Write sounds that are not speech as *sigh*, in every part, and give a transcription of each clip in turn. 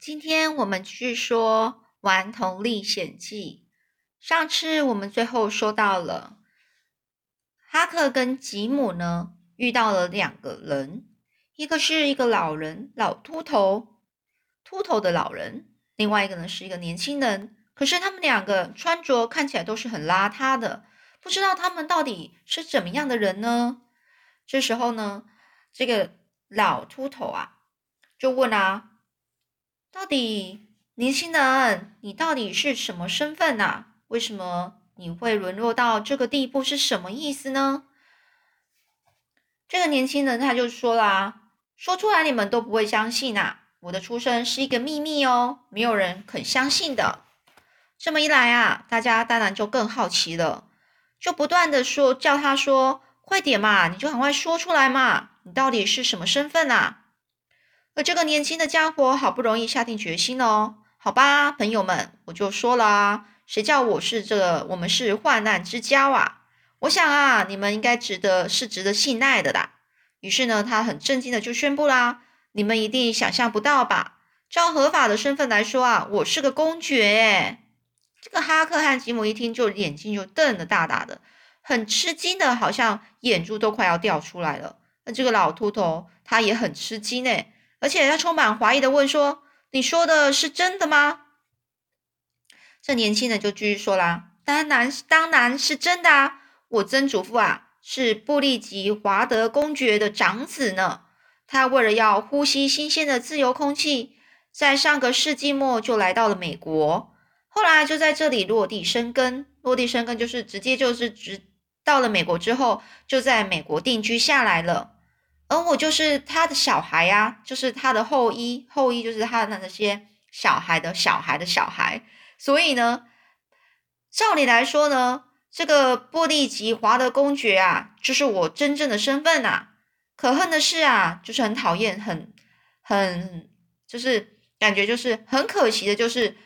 今天我们继续说《顽童历险记》。上次我们最后说到了哈克跟吉姆呢，遇到了两个人，一个是一个老人，老秃头，秃头的老人；另外一个呢是一个年轻人。可是他们两个穿着看起来都是很邋遢的，不知道他们到底是怎么样的人呢？这时候呢，这个老秃头啊，就问啊。到底年轻人，你到底是什么身份呐？为什么你会沦落到这个地步？是什么意思呢？这个年轻人他就说啦：“说出来你们都不会相信呐，我的出生是一个秘密哦，没有人肯相信的。”这么一来啊，大家当然就更好奇了，就不断的说叫他说：“快点嘛，你就赶快说出来嘛，你到底是什么身份呐？”而这个年轻的家伙好不容易下定决心哦，好吧，朋友们，我就说了，谁叫我是这个，我们是患难之交啊！我想啊，你们应该值得是值得信赖的啦。于是呢，他很震惊的就宣布啦：你们一定想象不到吧？照合法的身份来说啊，我是个公爵。这个哈克和吉姆一听，就眼睛就瞪得大大的，很吃惊的，好像眼珠都快要掉出来了。那这个老秃头他也很吃惊呢。而且他充满怀疑的问说：“你说的是真的吗？”这年轻人就继续说啦：“当然，当然是真的啊！我曾祖父啊是布利吉华德公爵的长子呢。他为了要呼吸新鲜的自由空气，在上个世纪末就来到了美国，后来就在这里落地生根。落地生根就是直接就是直到了美国之后，就在美国定居下来了。”而我就是他的小孩呀，就是他的后裔，后裔就是他的那些小孩的小孩的小孩。所以呢，照理来说呢，这个波利吉华德公爵啊，就是我真正的身份呐。可恨的是啊，就是很讨厌，很很就是感觉就是很可惜的，就是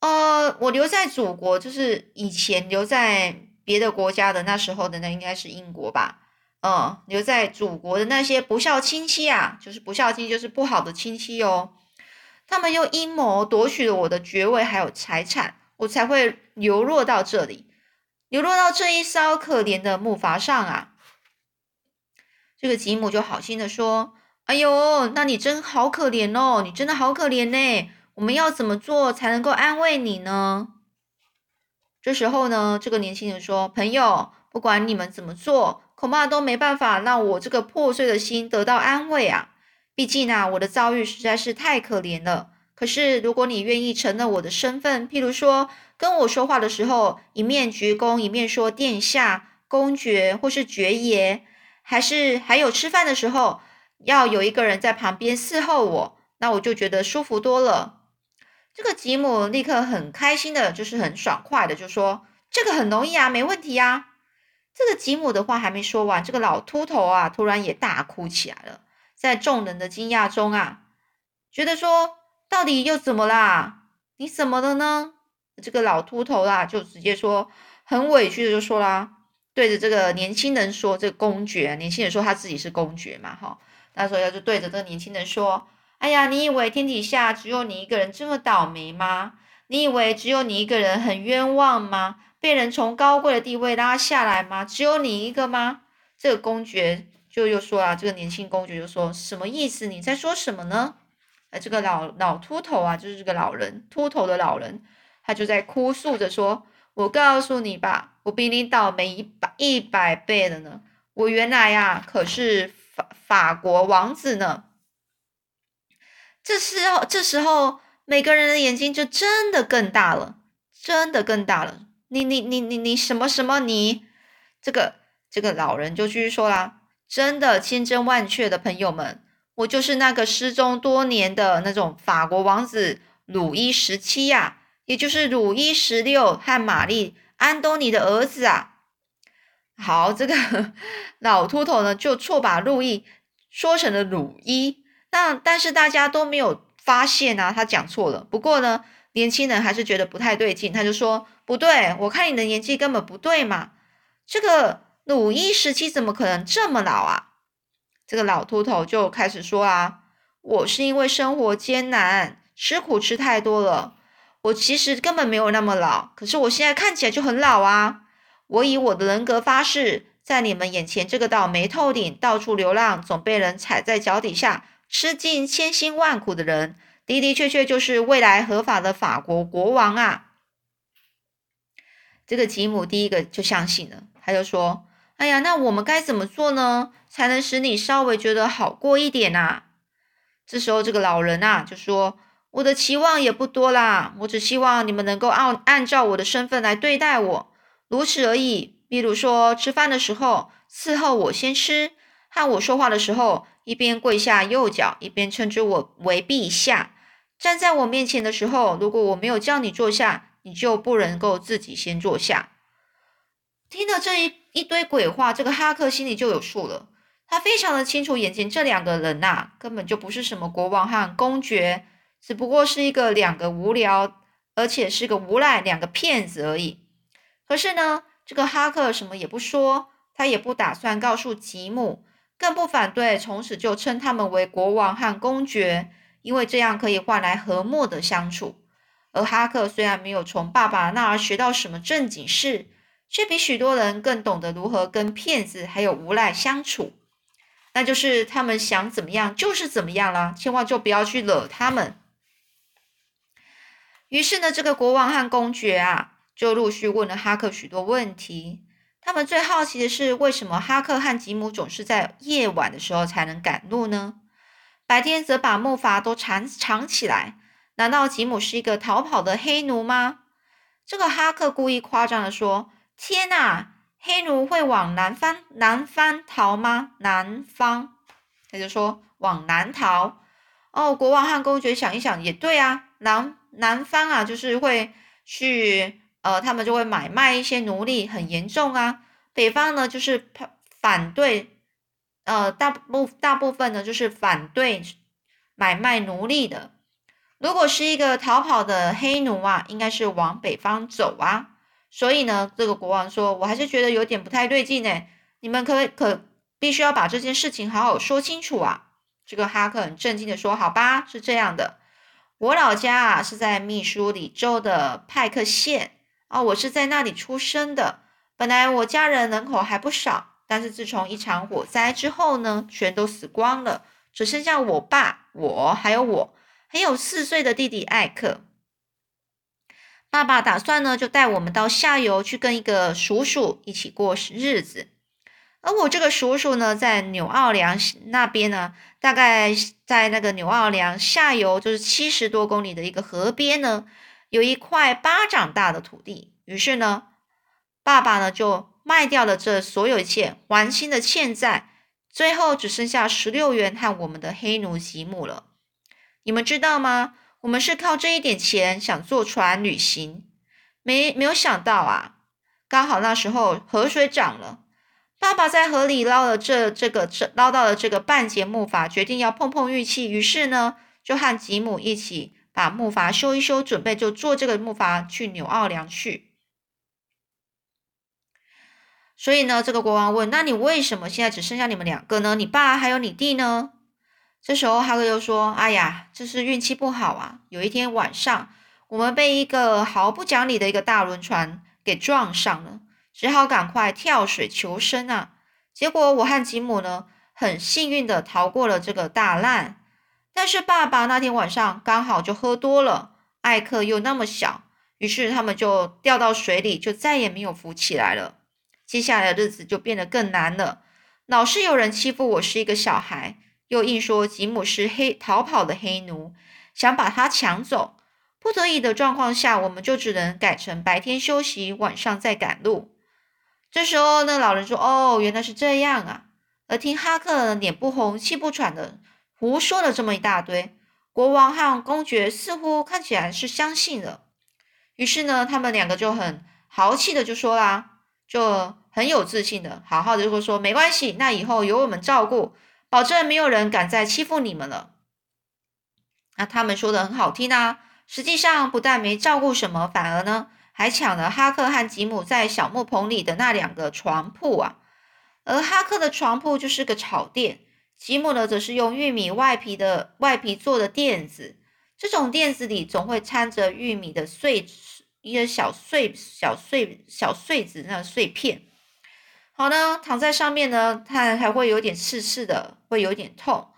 呃，我留在祖国，就是以前留在别的国家的那时候的那应该是英国吧。嗯，留在祖国的那些不孝亲戚啊，就是不孝亲，就是不好的亲戚哦。他们用阴谋夺取了我的爵位还有财产，我才会流落到这里，流落到这一艘可怜的木筏上啊。这个吉姆就好心的说：“哎呦，那你真好可怜哦，你真的好可怜呢。我们要怎么做才能够安慰你呢？”这时候呢，这个年轻人说：“朋友，不管你们怎么做。”恐怕都没办法让我这个破碎的心得到安慰啊！毕竟啊，我的遭遇实在是太可怜了。可是，如果你愿意承认我的身份，譬如说跟我说话的时候一面鞠躬一面说殿下、公爵或是爵爷，还是还有吃饭的时候要有一个人在旁边伺候我，那我就觉得舒服多了。这个吉姆立刻很开心的，就是很爽快的就说：“这个很容易啊，没问题呀。”这个吉姆的话还没说完，这个老秃头啊，突然也大哭起来了。在众人的惊讶中啊，觉得说，到底又怎么啦？你怎么了呢？这个老秃头啊，就直接说，很委屈的就说啦，对着这个年轻人说，这个公爵，年轻人说他自己是公爵嘛，哈，那时候要就对着这个年轻人说，哎呀，你以为天底下只有你一个人这么倒霉吗？你以为只有你一个人很冤枉吗？被人从高贵的地位拉下来吗？只有你一个吗？这个公爵就又说啊，这个年轻公爵就说什么意思？你在说什么呢？哎，这个老老秃头啊，就是这个老人，秃头的老人，他就在哭诉着说：“我告诉你吧，我比你倒霉一百一百倍了呢。我原来呀可是法法国王子呢。”这时候，这时候每个人的眼睛就真的更大了，真的更大了。你你你你你什么什么你？这个这个老人就继续说啦，真的千真万确的朋友们，我就是那个失踪多年的那种法国王子鲁伊十七呀，也就是鲁伊十六和玛丽安东尼的儿子啊。好，这个 *laughs* 老秃头呢就错把路易说成了鲁伊，那但是大家都没有发现啊，他讲错了。不过呢。年轻人还是觉得不太对劲，他就说：“不对，我看你的年纪根本不对嘛，这个鲁伊时期怎么可能这么老啊？”这个老秃头就开始说啊：“我是因为生活艰难，吃苦吃太多了。我其实根本没有那么老，可是我现在看起来就很老啊！我以我的人格发誓，在你们眼前这个倒霉透顶、到处流浪、总被人踩在脚底下、吃尽千辛万苦的人，的的确确就是未来合法的法国国王啊！这个吉姆第一个就相信了，他就说：“哎呀，那我们该怎么做呢，才能使你稍微觉得好过一点啊？”这时候，这个老人啊就说。我的期望也不多啦，我只希望你们能够按按照我的身份来对待我，如此而已。比如说，吃饭的时候伺候我先吃，和我说话的时候一边跪下右脚，一边称之我为陛下。站在我面前的时候，如果我没有叫你坐下，你就不能够自己先坐下。听了这一一堆鬼话，这个哈克心里就有数了。他非常的清楚，眼前这两个人呐，根本就不是什么国王和公爵。只不过是一个两个无聊，而且是个无赖，两个骗子而已。可是呢，这个哈克什么也不说，他也不打算告诉吉姆，更不反对从此就称他们为国王和公爵，因为这样可以换来和睦的相处。而哈克虽然没有从爸爸那儿学到什么正经事，却比许多人更懂得如何跟骗子还有无赖相处。那就是他们想怎么样就是怎么样了，千万就不要去惹他们。于是呢，这个国王和公爵啊，就陆续问了哈克许多问题。他们最好奇的是，为什么哈克和吉姆总是在夜晚的时候才能赶路呢？白天则把木筏都藏藏起来？难道吉姆是一个逃跑的黑奴吗？这个哈克故意夸张的说：“天哪，黑奴会往南方南方逃吗？南方？”他就说：“往南逃。”哦，国王和公爵想一想，也对啊，南。南方啊，就是会去，呃，他们就会买卖一些奴隶，很严重啊。北方呢，就是反对，呃，大部大部分呢，就是反对买卖奴隶的。如果是一个逃跑的黑奴啊，应该是往北方走啊。所以呢，这个国王说，我还是觉得有点不太对劲呢。你们可可必须要把这件事情好好说清楚啊。这个哈克很震惊的说，好吧，是这样的。我老家啊是在密苏里州的派克县啊，我是在那里出生的。本来我家人人口还不少，但是自从一场火灾之后呢，全都死光了，只剩下我爸、我还有我，还有四岁的弟弟艾克。爸爸打算呢，就带我们到下游去跟一个叔叔一起过日子。而我这个叔叔呢，在纽奥良那边呢，大概在那个纽奥良下游，就是七十多公里的一个河边呢，有一块巴掌大的土地。于是呢，爸爸呢就卖掉了这所有一切，还清的欠债，最后只剩下十六元和我们的黑奴吉姆了。你们知道吗？我们是靠这一点钱想坐船旅行，没没有想到啊，刚好那时候河水涨了。爸爸在河里捞了这这个这捞到了这个半截木筏，决定要碰碰运气。于是呢，就和吉姆一起把木筏修一修，准备就坐这个木筏去纽奥良去。所以呢，这个国王问：“那你为什么现在只剩下你们两个呢？你爸还有你弟呢？”这时候哈克又说：“哎呀，这是运气不好啊！有一天晚上，我们被一个毫不讲理的一个大轮船给撞上了。”只好赶快跳水求生啊！结果我和吉姆呢，很幸运的逃过了这个大难。但是爸爸那天晚上刚好就喝多了，艾克又那么小，于是他们就掉到水里，就再也没有浮起来了。接下来的日子就变得更难了，老是有人欺负我是一个小孩，又硬说吉姆是黑逃跑的黑奴，想把他抢走。不得已的状况下，我们就只能改成白天休息，晚上再赶路。这时候，那老人说：“哦，原来是这样啊！”而听哈克脸不红气不喘的胡说了这么一大堆，国王和公爵似乎看起来是相信了。于是呢，他们两个就很豪气的就说啦，就很有自信的，好好的就说：“没关系，那以后有我们照顾，保证没有人敢再欺负你们了。”那他们说的很好听啊，实际上不但没照顾什么，反而呢。还抢了哈克和吉姆在小木棚里的那两个床铺啊，而哈克的床铺就是个草垫，吉姆呢则是用玉米外皮的外皮做的垫子。这种垫子里总会掺着玉米的碎一些小碎小碎小碎子那碎片。好呢，躺在上面呢，它还会有点刺刺的，会有点痛。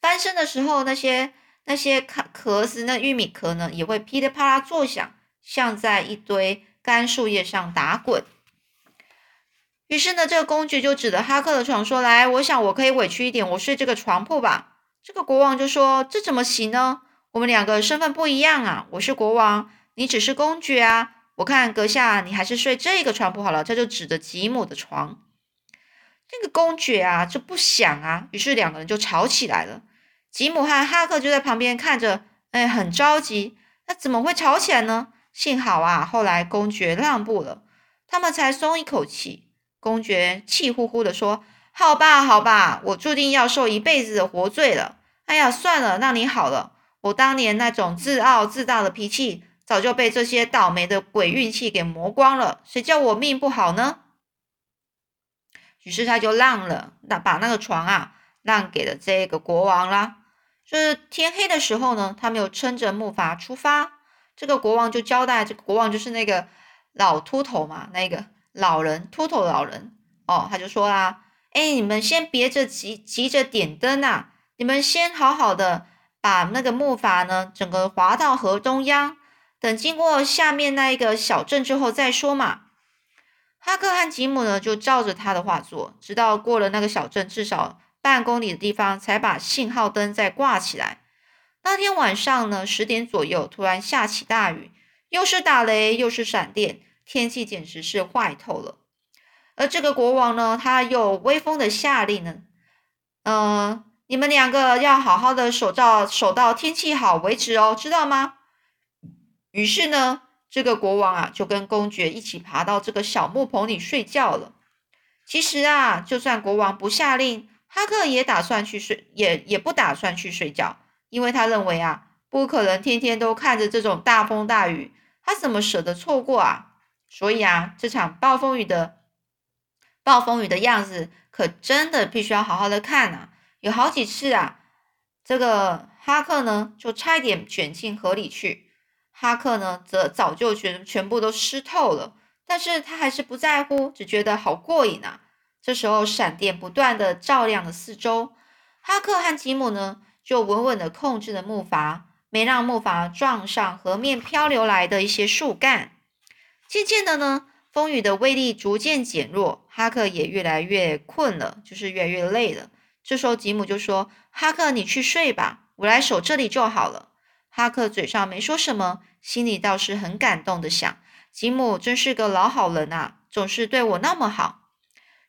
翻身的时候，那些那些壳壳子，那玉米壳呢，也会噼里啪啦作响，像在一堆干树叶上打滚。于是呢，这个公爵就指着哈克的床说：“来，我想我可以委屈一点，我睡这个床铺吧。”这个国王就说：“这怎么行呢？我们两个身份不一样啊，我是国王，你只是公爵啊。”我看阁下，你还是睡这个床铺好了。他就指着吉姆的床。那个公爵啊，就不想啊，于是两个人就吵起来了。吉姆和哈克就在旁边看着，哎，很着急。那怎么会吵起来呢？幸好啊，后来公爵让步了，他们才松一口气。公爵气呼呼地说：“好吧，好吧，我注定要受一辈子的活罪了。哎呀，算了，那你好了。我当年那种自傲自大的脾气。”早就被这些倒霉的鬼运气给磨光了，谁叫我命不好呢？于是他就让了，那把那个床啊让给了这个国王啦。就是天黑的时候呢，他们又撑着木筏出发。这个国王就交代，这个国王就是那个老秃头嘛，那个老人秃头老人哦，他就说啦：“哎，你们先别着急，急着点灯啊，你们先好好的把那个木筏呢，整个划到河中央。”等经过下面那一个小镇之后再说嘛。哈克和吉姆呢，就照着他的话做，直到过了那个小镇，至少半公里的地方，才把信号灯再挂起来。那天晚上呢，十点左右，突然下起大雨，又是打雷又是闪电，天气简直是坏透了。而这个国王呢，他又威风的下令呢，嗯，你们两个要好好的守到守到天气好为止哦，知道吗？于是呢，这个国王啊，就跟公爵一起爬到这个小木棚里睡觉了。其实啊，就算国王不下令，哈克也打算去睡，也也不打算去睡觉，因为他认为啊，不可能天天都看着这种大风大雨，他怎么舍得错过啊？所以啊，这场暴风雨的暴风雨的样子，可真的必须要好好的看啊！有好几次啊，这个哈克呢，就差一点卷进河里去。哈克呢，则早就全全部都湿透了，但是他还是不在乎，只觉得好过瘾啊。这时候，闪电不断的照亮了四周，哈克和吉姆呢，就稳稳的控制了木筏，没让木筏撞上河面漂流来的一些树干。渐渐的呢，风雨的威力逐渐减弱，哈克也越来越困了，就是越来越累了。这时候，吉姆就说：“哈克，你去睡吧，我来守这里就好了。”哈克嘴上没说什么。心里倒是很感动的想，吉姆真是个老好人啊，总是对我那么好。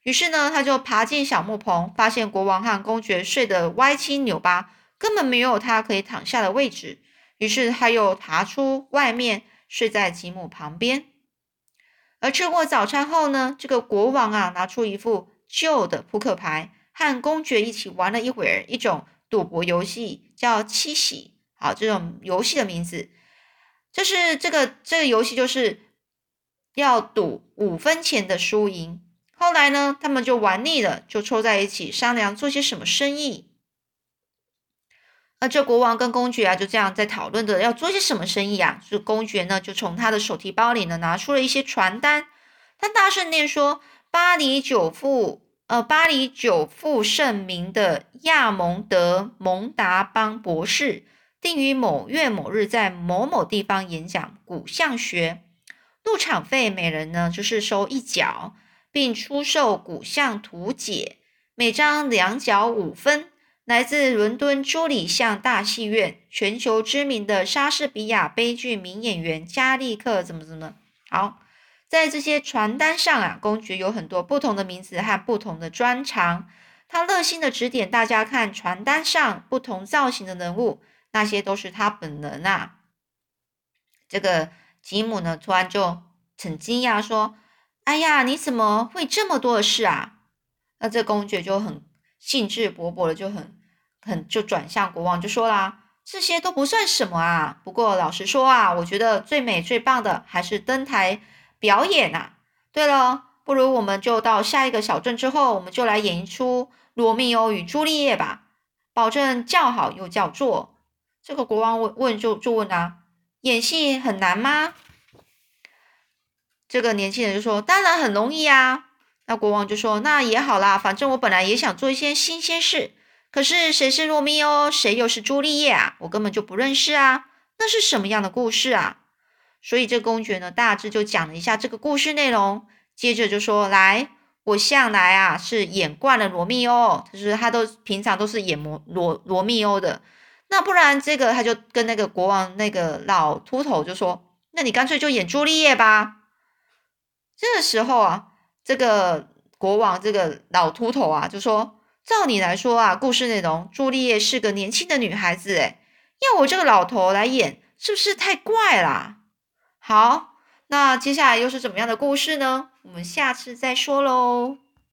于是呢，他就爬进小木棚，发现国王和公爵睡得歪七扭八，根本没有他可以躺下的位置。于是他又爬出外面，睡在吉姆旁边。而吃过早餐后呢，这个国王啊，拿出一副旧的扑克牌，和公爵一起玩了一会儿一种赌博游戏，叫七喜。好，这种游戏的名字。就是这个这个游戏，就是要赌五分钱的输赢。后来呢，他们就玩腻了，就凑在一起商量做些什么生意。那这国王跟公爵啊，就这样在讨论着要做些什么生意啊。这公爵呢，就从他的手提包里呢拿出了一些传单，他大声念说：“巴黎久负呃，巴黎久负盛名的亚蒙德蒙达邦博士。”定于某月某日在某某地方演讲古象学，入场费每人呢就是收一角，并出售古象图解，每张两角五分。来自伦敦朱里巷大戏院，全球知名的莎士比亚悲剧名演员加利克怎么怎么好？在这些传单上啊，公爵有很多不同的名字和不同的专长，他热心的指点大家看传单上不同造型的人物。那些都是他本人啊！这个吉姆呢，突然就很惊讶，说：“哎呀，你怎么会这么多的事啊？”那这公爵就很兴致勃勃的，就很很就转向国王，就说啦：“这些都不算什么啊！不过老实说啊，我觉得最美最棒的还是登台表演呐。对了，不如我们就到下一个小镇之后，我们就来演一出《罗密欧与朱丽叶》吧，保证叫好又叫座。”这个国王问问就就问他，演戏很难吗？这个年轻人就说，当然很容易啊。那国王就说，那也好啦，反正我本来也想做一些新鲜事。可是谁是罗密欧，谁又是朱丽叶啊？我根本就不认识啊！那是什么样的故事啊？所以这公爵呢，大致就讲了一下这个故事内容，接着就说：“来，我向来啊是演惯了罗密欧，就是他都平常都是演罗罗罗密欧的。那不然这个他就跟那个国王那个老秃头就说：那你干脆就演朱丽叶吧。这个时候啊，这个国王这个老秃头啊就说。”照你来说啊，故事内容朱丽叶是个年轻的女孩子，诶要我这个老头来演，是不是太怪啦？好，那接下来又是怎么样的故事呢？我们下次再说喽。